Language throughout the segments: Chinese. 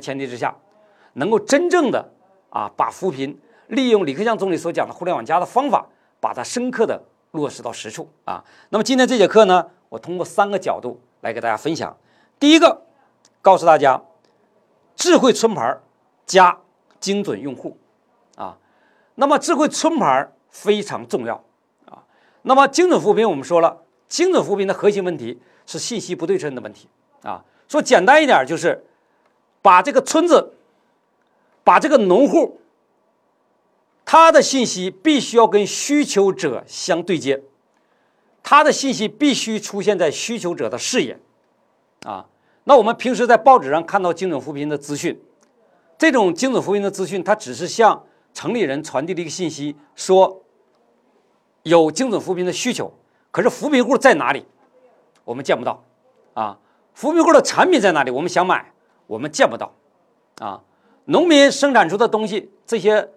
前提之下，能够真正的啊把扶贫利用李克强总理所讲的“互联网加”的方法，把它深刻的落实到实处啊。那么今天这节课呢，我通过三个角度来给大家分享。第一个，告诉大家，智慧村牌加精准用户啊。那么智慧村牌非常重要啊。那么精准扶贫，我们说了，精准扶贫的核心问题是信息不对称的问题啊。说简单一点，就是把这个村子，把这个农户，他的信息必须要跟需求者相对接，他的信息必须出现在需求者的视野，啊，那我们平时在报纸上看到精准扶贫的资讯，这种精准扶贫的资讯，它只是向城里人传递了一个信息，说有精准扶贫的需求，可是扶贫户在哪里，我们见不到，啊。扶贫户的产品在哪里？我们想买，我们见不到，啊，农民生产出的东西，这些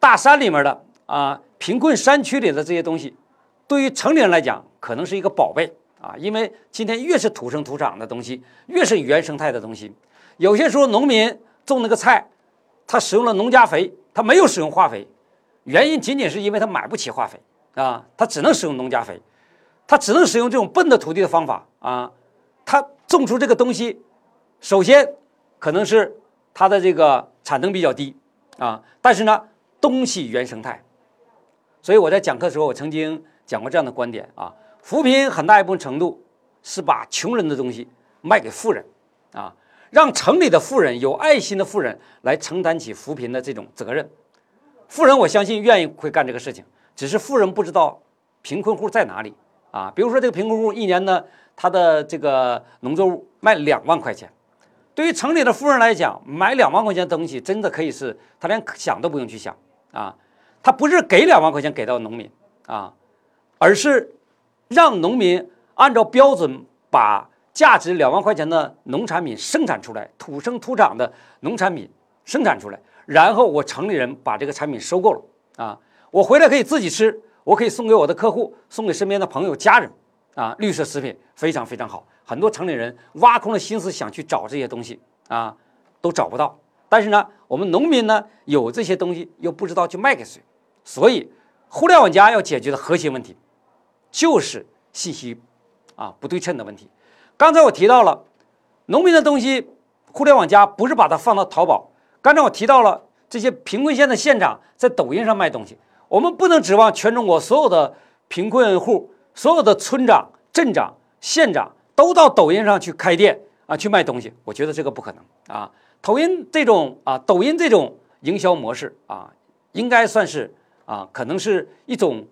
大山里面的啊，贫困山区里的这些东西，对于城里人来讲，可能是一个宝贝。啊，因为今天越是土生土长的东西，越是原生态的东西，有些时候农民种那个菜，他使用了农家肥，他没有使用化肥，原因仅仅是因为他买不起化肥。啊，他只能使用农家肥，他只能使用这种笨的土地的方法。啊。他种出这个东西，首先可能是它的这个产能比较低啊，但是呢，东西原生态，所以我在讲课的时候，我曾经讲过这样的观点啊，扶贫很大一部分程度是把穷人的东西卖给富人啊，让城里的富人有爱心的富人来承担起扶贫的这种责任，富人我相信愿意会干这个事情，只是富人不知道贫困户在哪里啊，比如说这个贫困户一年呢。他的这个农作物卖两万块钱，对于城里的富人来讲，买两万块钱东西真的可以是他连想都不用去想啊！他不是给两万块钱给到农民啊，而是让农民按照标准把价值两万块钱的农产品生产出来，土生土长的农产品生产出来，然后我城里人把这个产品收购了啊，我回来可以自己吃，我可以送给我的客户，送给身边的朋友家人。啊，绿色食品非常非常好，很多城里人挖空了心思想去找这些东西啊，都找不到。但是呢，我们农民呢有这些东西，又不知道去卖给谁，所以互联网加要解决的核心问题就是信息啊不对称的问题。刚才我提到了农民的东西，互联网加不是把它放到淘宝。刚才我提到了这些贫困县的县长在抖音上卖东西，我们不能指望全中国所有的贫困户。所有的村长、镇长、县长都到抖音上去开店啊，去卖东西。我觉得这个不可能啊。抖音这种啊，抖音这种营销模式啊，应该算是啊，可能是一种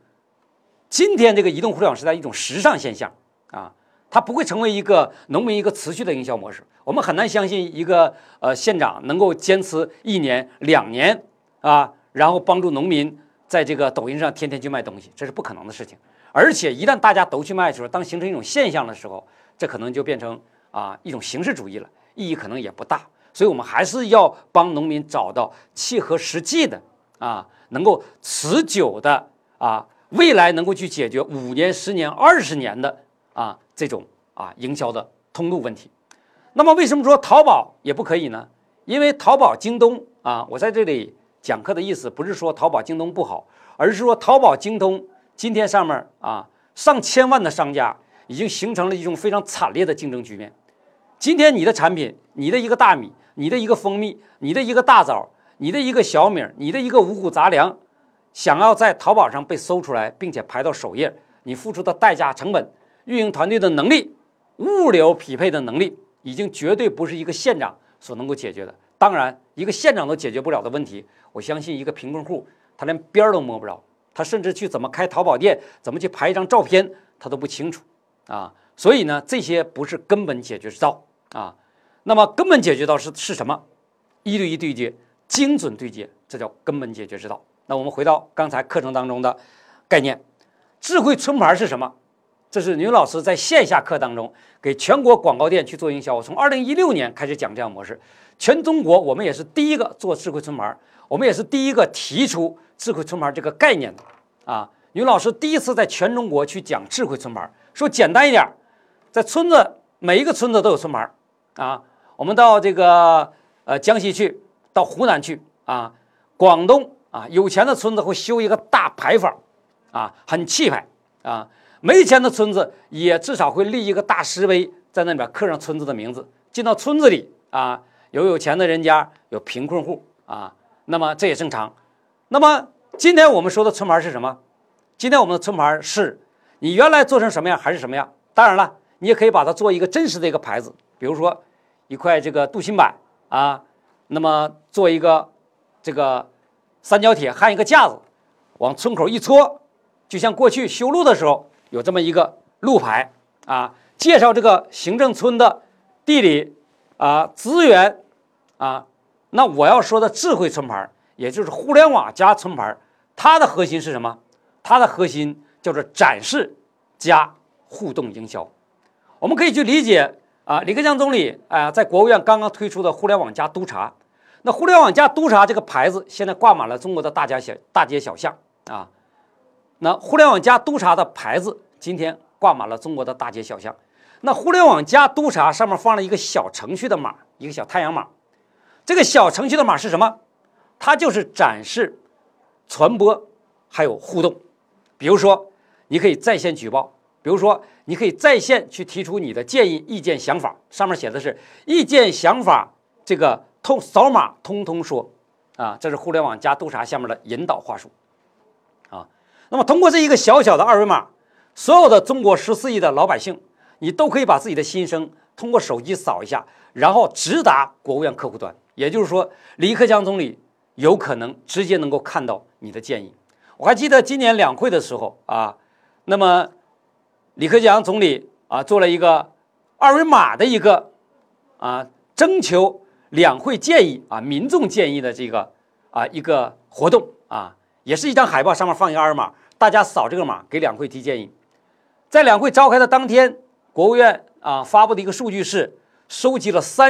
今天这个移动互联网时代一种时尚现象啊。它不会成为一个农民一个持续的营销模式。我们很难相信一个呃县长能够坚持一年、两年啊，然后帮助农民在这个抖音上天天去卖东西，这是不可能的事情。而且一旦大家都去卖的时候，当形成一种现象的时候，这可能就变成啊一种形式主义了，意义可能也不大。所以我们还是要帮农民找到契合实际的啊，能够持久的啊，未来能够去解决五年、十年、二十年的啊这种啊营销的通路问题。那么为什么说淘宝也不可以呢？因为淘宝、京东啊，我在这里讲课的意思不是说淘宝、京东不好，而是说淘宝、京东。今天上面啊，上千万的商家已经形成了一种非常惨烈的竞争局面。今天你的产品，你的一个大米，你的一个蜂蜜，你的一个大枣，你的一个小米，你的一个五谷杂粮，想要在淘宝上被搜出来，并且排到首页，你付出的代价、成本、运营团队的能力、物流匹配的能力，已经绝对不是一个县长所能够解决的。当然，一个县长都解决不了的问题，我相信一个贫困户他连边儿都摸不着。他甚至去怎么开淘宝店，怎么去拍一张照片，他都不清楚啊。所以呢，这些不是根本解决之道啊。那么根本解决道是是什么？一对一对接，精准对接，这叫根本解决之道。那我们回到刚才课程当中的概念，智慧村牌是什么？这是牛老师在线下课当中给全国广告店去做营销。我从二零一六年开始讲这样模式，全中国我们也是第一个做智慧村牌，我们也是第一个提出。智慧村牌这个概念的啊，牛老师第一次在全中国去讲智慧村牌，说简单一点，在村子每一个村子都有村牌啊。我们到这个呃江西去，到湖南去啊，广东啊，有钱的村子会修一个大牌坊，啊，很气派啊。没钱的村子也至少会立一个大石碑，在那边刻上村子的名字。进到村子里啊，有有钱的人家，有贫困户啊，那么这也正常。那么今天我们说的村牌是什么？今天我们的村牌是，你原来做成什么样还是什么样。当然了，你也可以把它做一个真实的一个牌子，比如说一块这个镀锌板啊，那么做一个这个三角铁焊一个架子，往村口一戳，就像过去修路的时候有这么一个路牌啊，介绍这个行政村的地理啊资源啊。那我要说的智慧村牌，也就是互联网加村牌，它的核心是什么？它的核心叫做展示加互动营销，我们可以去理解啊，李克强总理啊，在国务院刚刚推出的“互联网加督查”，那“互联网加督查”这个牌子现在挂满了中国的大街小大街小巷啊，那“互联网加督查”的牌子今天挂满了中国的大街小巷，那“互联网加督查”上面放了一个小程序的码，一个小太阳码，这个小程序的码是什么？它就是展示、传播还有互动。比如说，你可以在线举报；比如说，你可以在线去提出你的建议、意见、想法。上面写的是意见、想法，这个通扫码通通说，啊，这是互联网加督查下面的引导话术，啊，那么通过这一个小小的二维码，所有的中国十四亿的老百姓，你都可以把自己的心声通过手机扫一下，然后直达国务院客户端。也就是说，李克强总理有可能直接能够看到你的建议。我还记得今年两会的时候啊，那么李克强总理啊做了一个二维码的一个啊征求两会建议啊民众建议的这个啊一个活动啊，也是一张海报，上面放一个二维码，大家扫这个码给两会提建议。在两会召开的当天，国务院啊发布的一个数据是收集了三。